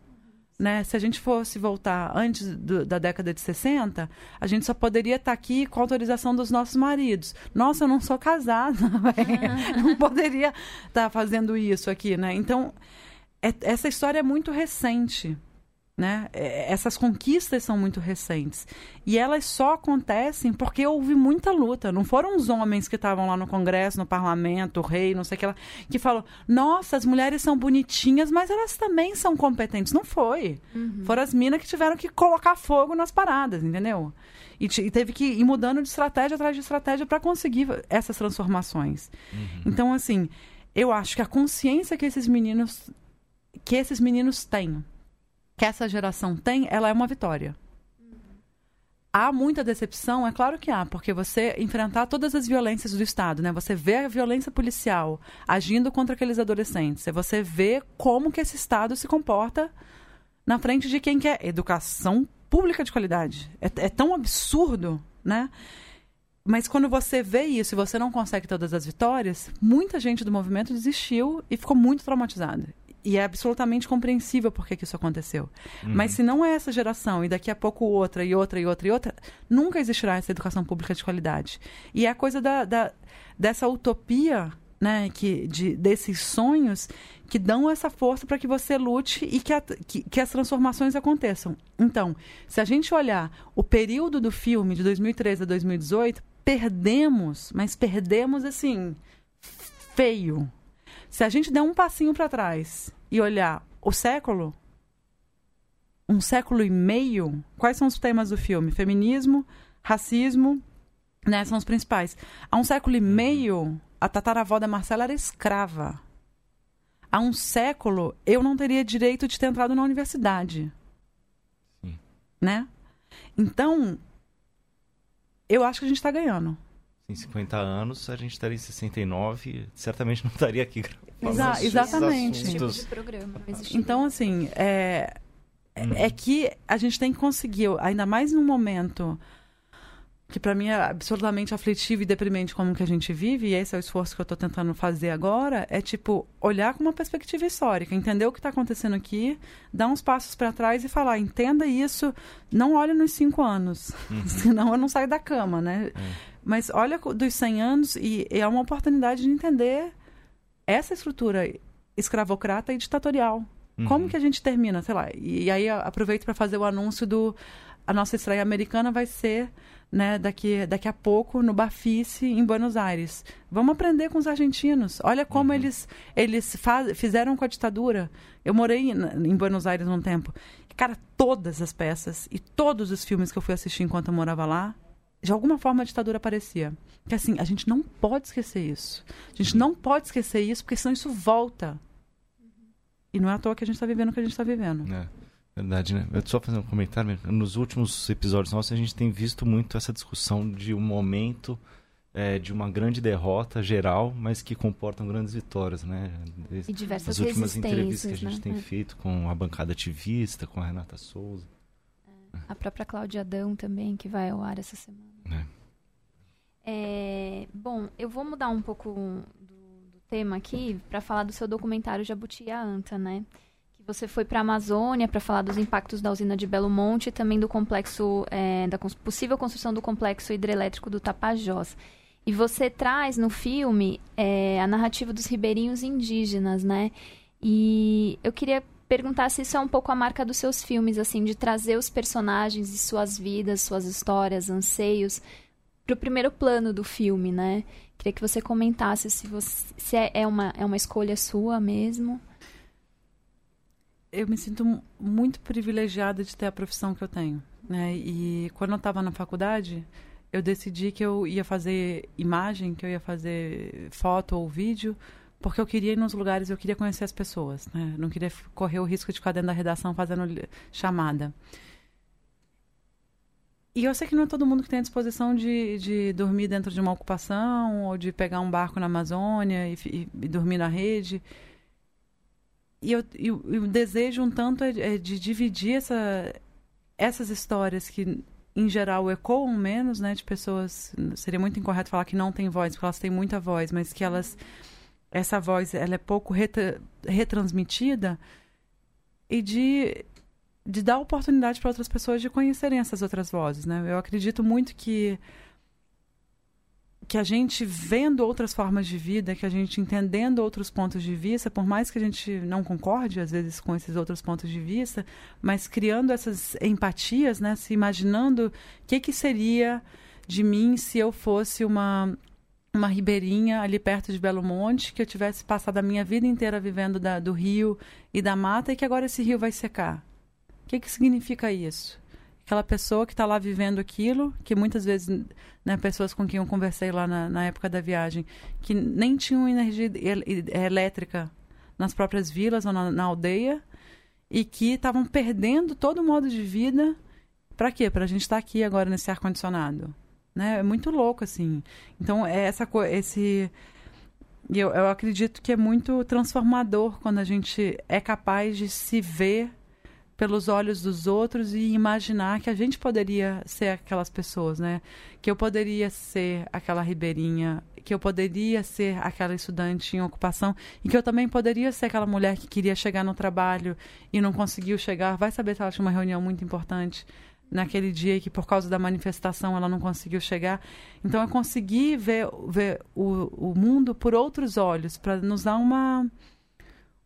Né? Se a gente fosse voltar antes do, da década de 60, a gente só poderia estar aqui com autorização dos nossos maridos. Nossa, eu não sou casada, não poderia estar fazendo isso aqui, né? Então, é, essa história é muito recente. Né? É, essas conquistas são muito recentes. E elas só acontecem porque houve muita luta. Não foram os homens que estavam lá no Congresso, no Parlamento, o rei, não sei o que lá, que falou: nossa, as mulheres são bonitinhas, mas elas também são competentes. Não foi. Uhum. Foram as minas que tiveram que colocar fogo nas paradas, entendeu? E, e teve que ir mudando de estratégia atrás de estratégia para conseguir essas transformações. Uhum. Então, assim, eu acho que a consciência que esses meninos que esses meninos têm que essa geração tem, ela é uma vitória. Há muita decepção, é claro que há, porque você enfrentar todas as violências do Estado, né? Você vê a violência policial agindo contra aqueles adolescentes, você vê como que esse Estado se comporta na frente de quem quer educação pública de qualidade. É, é tão absurdo, né? Mas quando você vê isso e você não consegue todas as vitórias, muita gente do movimento desistiu e ficou muito traumatizada e é absolutamente compreensível por que isso aconteceu. Uhum. Mas se não é essa geração e daqui a pouco outra e outra e outra e outra, nunca existirá essa educação pública de qualidade. E é a coisa da, da dessa utopia, né, que, de, desses sonhos que dão essa força para que você lute e que, a, que, que, as transformações aconteçam. Então, se a gente olhar o período do filme de 2013 a 2018, perdemos, mas perdemos assim, feio. Se a gente der um passinho para trás e olhar o século, um século e meio, quais são os temas do filme? Feminismo, racismo, né? São os principais. Há um século e meio, a tataravó da Marcela era escrava. Há um século, eu não teria direito de ter entrado na universidade. Sim. Né? Então, eu acho que a gente está ganhando em 50 anos, a gente estaria em 69, certamente não estaria aqui Exa exatamente. Tipo programa, então, assim, é, hum. é que a gente tem que conseguir, ainda mais num momento que para mim é absolutamente aflitivo e deprimente como que a gente vive, e esse é o esforço que eu estou tentando fazer agora, é tipo olhar com uma perspectiva histórica, entender o que está acontecendo aqui, dar uns passos para trás e falar, entenda isso, não olhe nos cinco anos, uhum. senão eu não saio da cama, né? É. Mas olha dos 100 anos e é uma oportunidade de entender essa estrutura escravocrata e ditatorial. Uhum. Como que a gente termina, sei lá. E, e aí aproveito para fazer o anúncio do a nossa estreia americana vai ser né, daqui, daqui a pouco no Bafice, em Buenos Aires. Vamos aprender com os argentinos. Olha como uhum. eles, eles faz, fizeram com a ditadura. Eu morei em, em Buenos Aires um tempo. Cara, todas as peças e todos os filmes que eu fui assistir enquanto eu morava lá, de alguma forma a ditadura aparecia. Que assim, a gente não pode esquecer isso. A gente não pode esquecer isso, porque senão isso volta. E não é à toa que a gente está vivendo o que a gente está vivendo. É, verdade, né? Eu só fazer um comentário. Nos últimos episódios nossos, a gente tem visto muito essa discussão de um momento é, de uma grande derrota geral, mas que comportam grandes vitórias, né? E diversas As últimas entrevistas que a gente né? tem é. feito com a bancada ativista, com a Renata Souza. A própria Cláudia Adão também, que vai ao ar essa semana. É. É, bom, eu vou mudar um pouco do, do tema aqui para falar do seu documentário Jabuti e a Anta, né? Você foi para a Amazônia para falar dos impactos da usina de Belo Monte e também do complexo, é, da possível construção do complexo hidrelétrico do Tapajós. E você traz no filme é, a narrativa dos ribeirinhos indígenas, né? E eu queria perguntar se isso é um pouco a marca dos seus filmes, assim, de trazer os personagens e suas vidas, suas histórias, anseios para o primeiro plano do filme, né? Queria que você comentasse se, você, se é, é, uma, é uma escolha sua mesmo. Eu me sinto muito privilegiada de ter a profissão que eu tenho, né? E quando eu estava na faculdade, eu decidi que eu ia fazer imagem, que eu ia fazer foto ou vídeo porque eu queria ir nos lugares, eu queria conhecer as pessoas, né? Não queria correr o risco de ficar dentro da redação fazendo chamada. E eu sei que não é todo mundo que tem a disposição de, de dormir dentro de uma ocupação ou de pegar um barco na Amazônia e, e, e dormir na rede. E, eu, o desejo um tanto é, é de dividir essa, essas histórias que, em geral, ecoam menos, né? De pessoas... Seria muito incorreto falar que não têm voz, porque elas têm muita voz, mas que elas essa voz ela é pouco retra, retransmitida e de de dar oportunidade para outras pessoas de conhecerem essas outras vozes, né? Eu acredito muito que que a gente vendo outras formas de vida, que a gente entendendo outros pontos de vista, por mais que a gente não concorde às vezes com esses outros pontos de vista, mas criando essas empatias, né, se imaginando o que que seria de mim se eu fosse uma uma ribeirinha ali perto de Belo Monte, que eu tivesse passado a minha vida inteira vivendo da, do rio e da mata e que agora esse rio vai secar. O que que significa isso? Aquela pessoa que está lá vivendo aquilo, que muitas vezes, né, pessoas com quem eu conversei lá na, na época da viagem, que nem tinham energia elétrica nas próprias vilas ou na, na aldeia, e que estavam perdendo todo o modo de vida. Para quê? Para a gente estar tá aqui agora nesse ar-condicionado. Né? É muito louco, assim. Então, é essa esse. Eu, eu acredito que é muito transformador quando a gente é capaz de se ver pelos olhos dos outros e imaginar que a gente poderia ser aquelas pessoas, né? Que eu poderia ser aquela ribeirinha, que eu poderia ser aquela estudante em ocupação e que eu também poderia ser aquela mulher que queria chegar no trabalho e não conseguiu chegar. Vai saber se ela tinha uma reunião muito importante naquele dia que por causa da manifestação ela não conseguiu chegar. Então eu consegui ver, ver o, o mundo por outros olhos para nos dar uma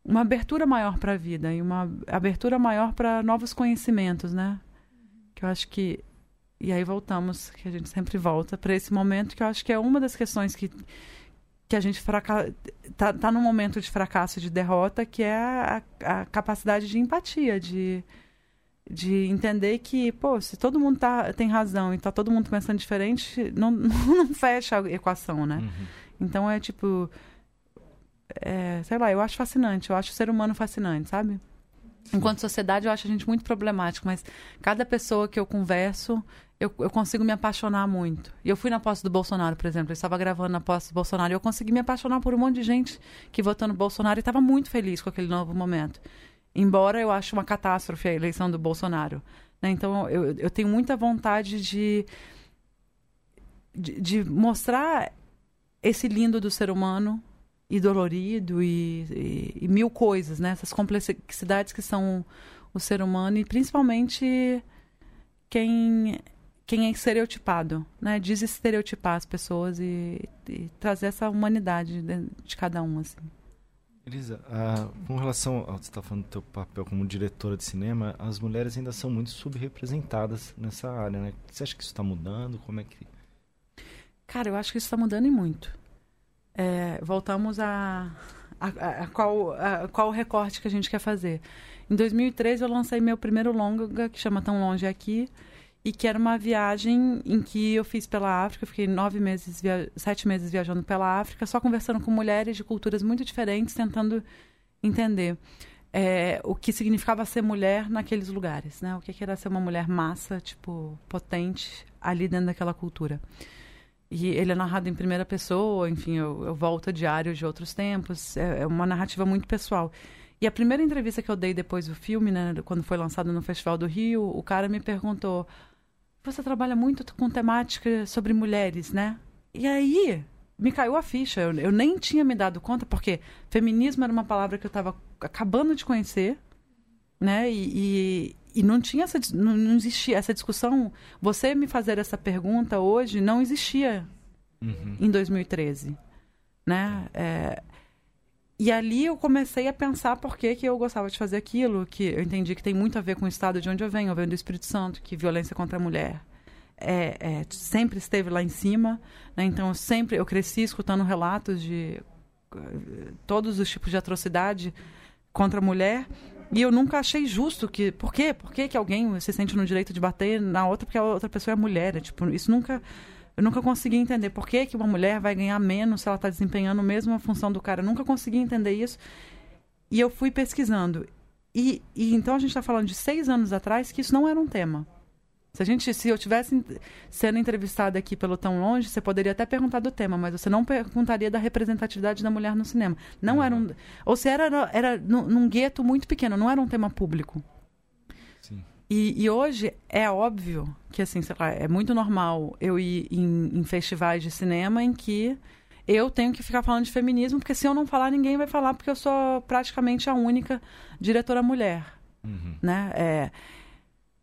uma abertura maior para a vida e uma abertura maior para novos conhecimentos, né? Que eu acho que e aí voltamos, que a gente sempre volta para esse momento que eu acho que é uma das questões que que a gente fraca... tá, tá num momento de fracasso, de derrota, que é a, a capacidade de empatia, de de entender que, pô, se todo mundo tá, tem razão e tá todo mundo pensando diferente, não, não fecha a equação, né? Uhum. Então é tipo, é, sei lá, eu acho fascinante, eu acho o ser humano fascinante, sabe? Enquanto sociedade, eu acho a gente muito problemático, mas cada pessoa que eu converso, eu, eu consigo me apaixonar muito. E eu fui na posse do Bolsonaro, por exemplo, eu estava gravando na posse do Bolsonaro e eu consegui me apaixonar por um monte de gente que votou no Bolsonaro e estava muito feliz com aquele novo momento. Embora eu ache uma catástrofe a eleição do Bolsonaro. Né? Então, eu, eu tenho muita vontade de, de, de mostrar esse lindo do ser humano, e dolorido e, e, e, mil coisas, né? Essas complexidades que são o ser humano e principalmente quem quem é estereotipado, né? Desestereotipar as pessoas e, e trazer essa humanidade de, de, cada um, assim. Elisa, uh, com relação ao você está falando do teu papel como diretora de cinema, as mulheres ainda são muito subrepresentadas nessa área, né? Você acha que isso está mudando? Como é que Cara, eu acho que isso está mudando e muito. É, voltamos a, a, a, qual, a qual recorte que a gente quer fazer. Em 2013 eu lancei meu primeiro longa, que chama Tão Longe Aqui, e que era uma viagem em que eu fiz pela África, fiquei nove meses, via... sete meses viajando pela África, só conversando com mulheres de culturas muito diferentes, tentando entender é, o que significava ser mulher naqueles lugares, né? O que era ser uma mulher massa, tipo, potente, ali dentro daquela cultura. E ele é narrado em primeira pessoa, enfim, eu, eu volto a diário de outros tempos. É, é, uma narrativa muito pessoal. E a primeira entrevista que eu dei depois do filme, né, quando foi lançado no Festival do Rio, o cara me perguntou: Você trabalha muito com temática sobre mulheres, né? E aí me caiu a ficha. Eu, eu nem tinha me dado conta, porque feminismo era uma palavra que eu estava acabando de conhecer, né? E, e não tinha essa não, não, existia essa discussão você me fazer essa pergunta hoje não existia uhum. em 2013 né é, e ali eu comecei a pensar por que, que eu gostava de fazer aquilo que eu entendi que tem muito a ver com o estado de onde eu venho eu venho do Espírito Santo que violência contra a mulher é, é, sempre esteve lá em cima né? então eu sempre eu cresci escutando relatos de eh, todos os tipos de atrocidade contra a mulher e eu nunca achei justo que. Por quê? Por que, que alguém se sente no direito de bater na outra porque a outra pessoa é mulher? É, tipo, isso nunca. Eu nunca consegui entender por que, que uma mulher vai ganhar menos se ela está desempenhando a mesma função do cara. Eu nunca consegui entender isso. E eu fui pesquisando. E, e então a gente está falando de seis anos atrás que isso não era um tema. Se a gente, se eu tivesse sendo entrevistada aqui pelo tão longe, você poderia até perguntar do tema, mas você não perguntaria da representatividade da mulher no cinema. Não uhum. era um, ou se era era num, num gueto muito pequeno, não era um tema público. Sim. E, e, hoje é óbvio que assim, lá, é muito normal eu ir em, em festivais de cinema em que eu tenho que ficar falando de feminismo, porque se eu não falar, ninguém vai falar, porque eu sou praticamente a única diretora mulher Uhum. Né? É,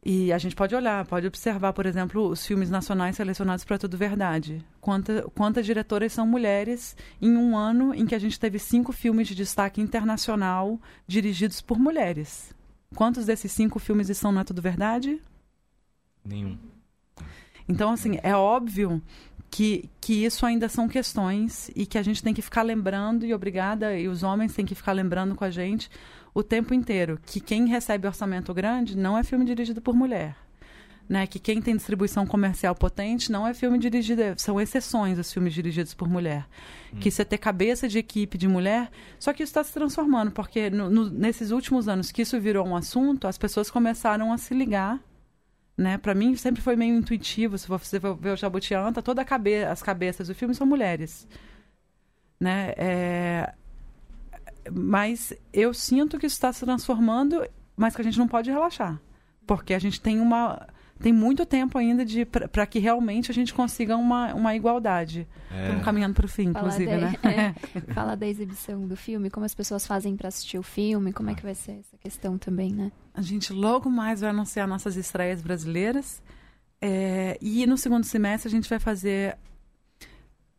e a gente pode olhar, pode observar, por exemplo, os filmes nacionais selecionados para Tudo Verdade. Quanta, quantas diretoras são mulheres em um ano em que a gente teve cinco filmes de destaque internacional dirigidos por mulheres? Quantos desses cinco filmes estão na Tudo Verdade? Nenhum. Então, assim, é óbvio que, que isso ainda são questões e que a gente tem que ficar lembrando, e obrigada, e os homens têm que ficar lembrando com a gente o tempo inteiro que quem recebe orçamento grande não é filme dirigido por mulher. Né, que quem tem distribuição comercial potente não é filme dirigido, são exceções os filmes dirigidos por mulher. Hum. Que você ter cabeça de equipe de mulher, só que isso está se transformando, porque no, no, nesses últimos anos que isso virou um assunto, as pessoas começaram a se ligar né? Para mim sempre foi meio intuitivo. Se você ver o Jabutian, tá toda cabe as cabeças do filme são mulheres, né? É... Mas eu sinto que isso está se transformando, mas que a gente não pode relaxar, porque a gente tem uma tem muito tempo ainda de para que realmente a gente consiga uma, uma igualdade. É. Estamos caminhando para o fim, Fala inclusive, de, né? É. Fala da exibição do filme, como as pessoas fazem para assistir o filme, como é que vai ser essa questão também, né? A gente logo mais vai anunciar nossas estreias brasileiras. É, e no segundo semestre a gente vai fazer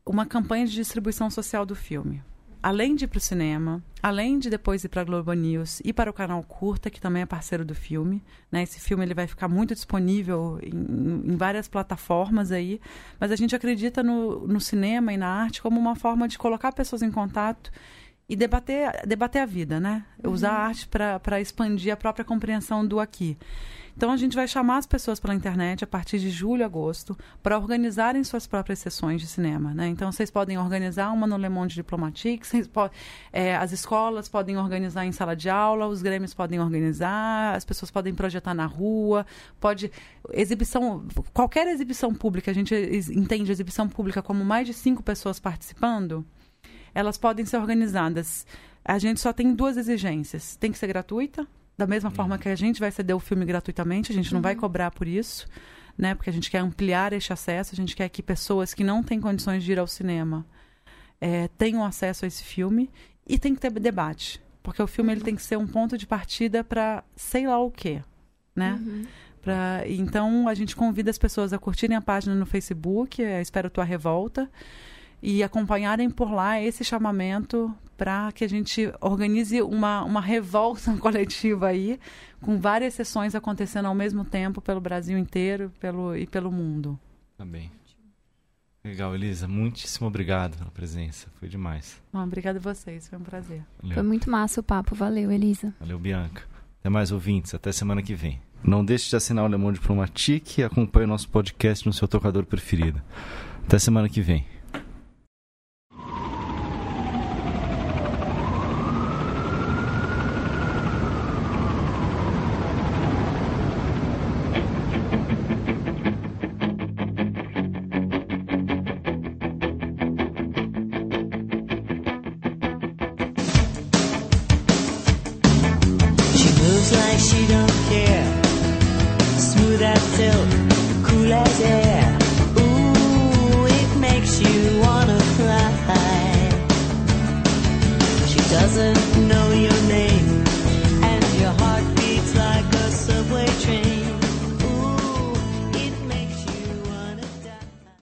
uma campanha de distribuição social do filme além de ir para o cinema, além de depois ir para a Globo News e para o canal Curta, que também é parceiro do filme. Né? Esse filme ele vai ficar muito disponível em, em várias plataformas aí, mas a gente acredita no, no cinema e na arte como uma forma de colocar pessoas em contato e debater, debater a vida, né? Uhum. Usar a arte para expandir a própria compreensão do aqui. Então a gente vai chamar as pessoas pela internet a partir de julho, agosto, para organizarem suas próprias sessões de cinema. Né? Então vocês podem organizar uma no Le Monde Diplomatique, é, as escolas podem organizar em sala de aula, os grêmios podem organizar, as pessoas podem projetar na rua, pode exibição, qualquer exibição pública, a gente entende exibição pública como mais de cinco pessoas participando, elas podem ser organizadas. A gente só tem duas exigências: tem que ser gratuita da mesma uhum. forma que a gente vai ceder o filme gratuitamente, a gente não uhum. vai cobrar por isso, né? Porque a gente quer ampliar este acesso, a gente quer que pessoas que não têm condições de ir ao cinema é, tenham acesso a esse filme e tem que ter debate, porque o filme ele tem que ser um ponto de partida para sei lá o quê, né? Uhum. Pra, então a gente convida as pessoas a curtirem a página no Facebook, é, Espero Tua Revolta, e acompanharem por lá esse chamamento para que a gente organize uma, uma revolta coletiva aí, com várias sessões acontecendo ao mesmo tempo pelo Brasil inteiro pelo, e pelo mundo. Também. Legal, Elisa. Muitíssimo obrigado pela presença. Foi demais. Bom, obrigada a vocês. Foi um prazer. Valeu. Foi muito massa o papo. Valeu, Elisa. Valeu, Bianca. Até mais ouvintes. Até semana que vem. Não deixe de assinar o Le Monde Diplomatique e acompanhe o nosso podcast no seu tocador preferido. Até semana que vem.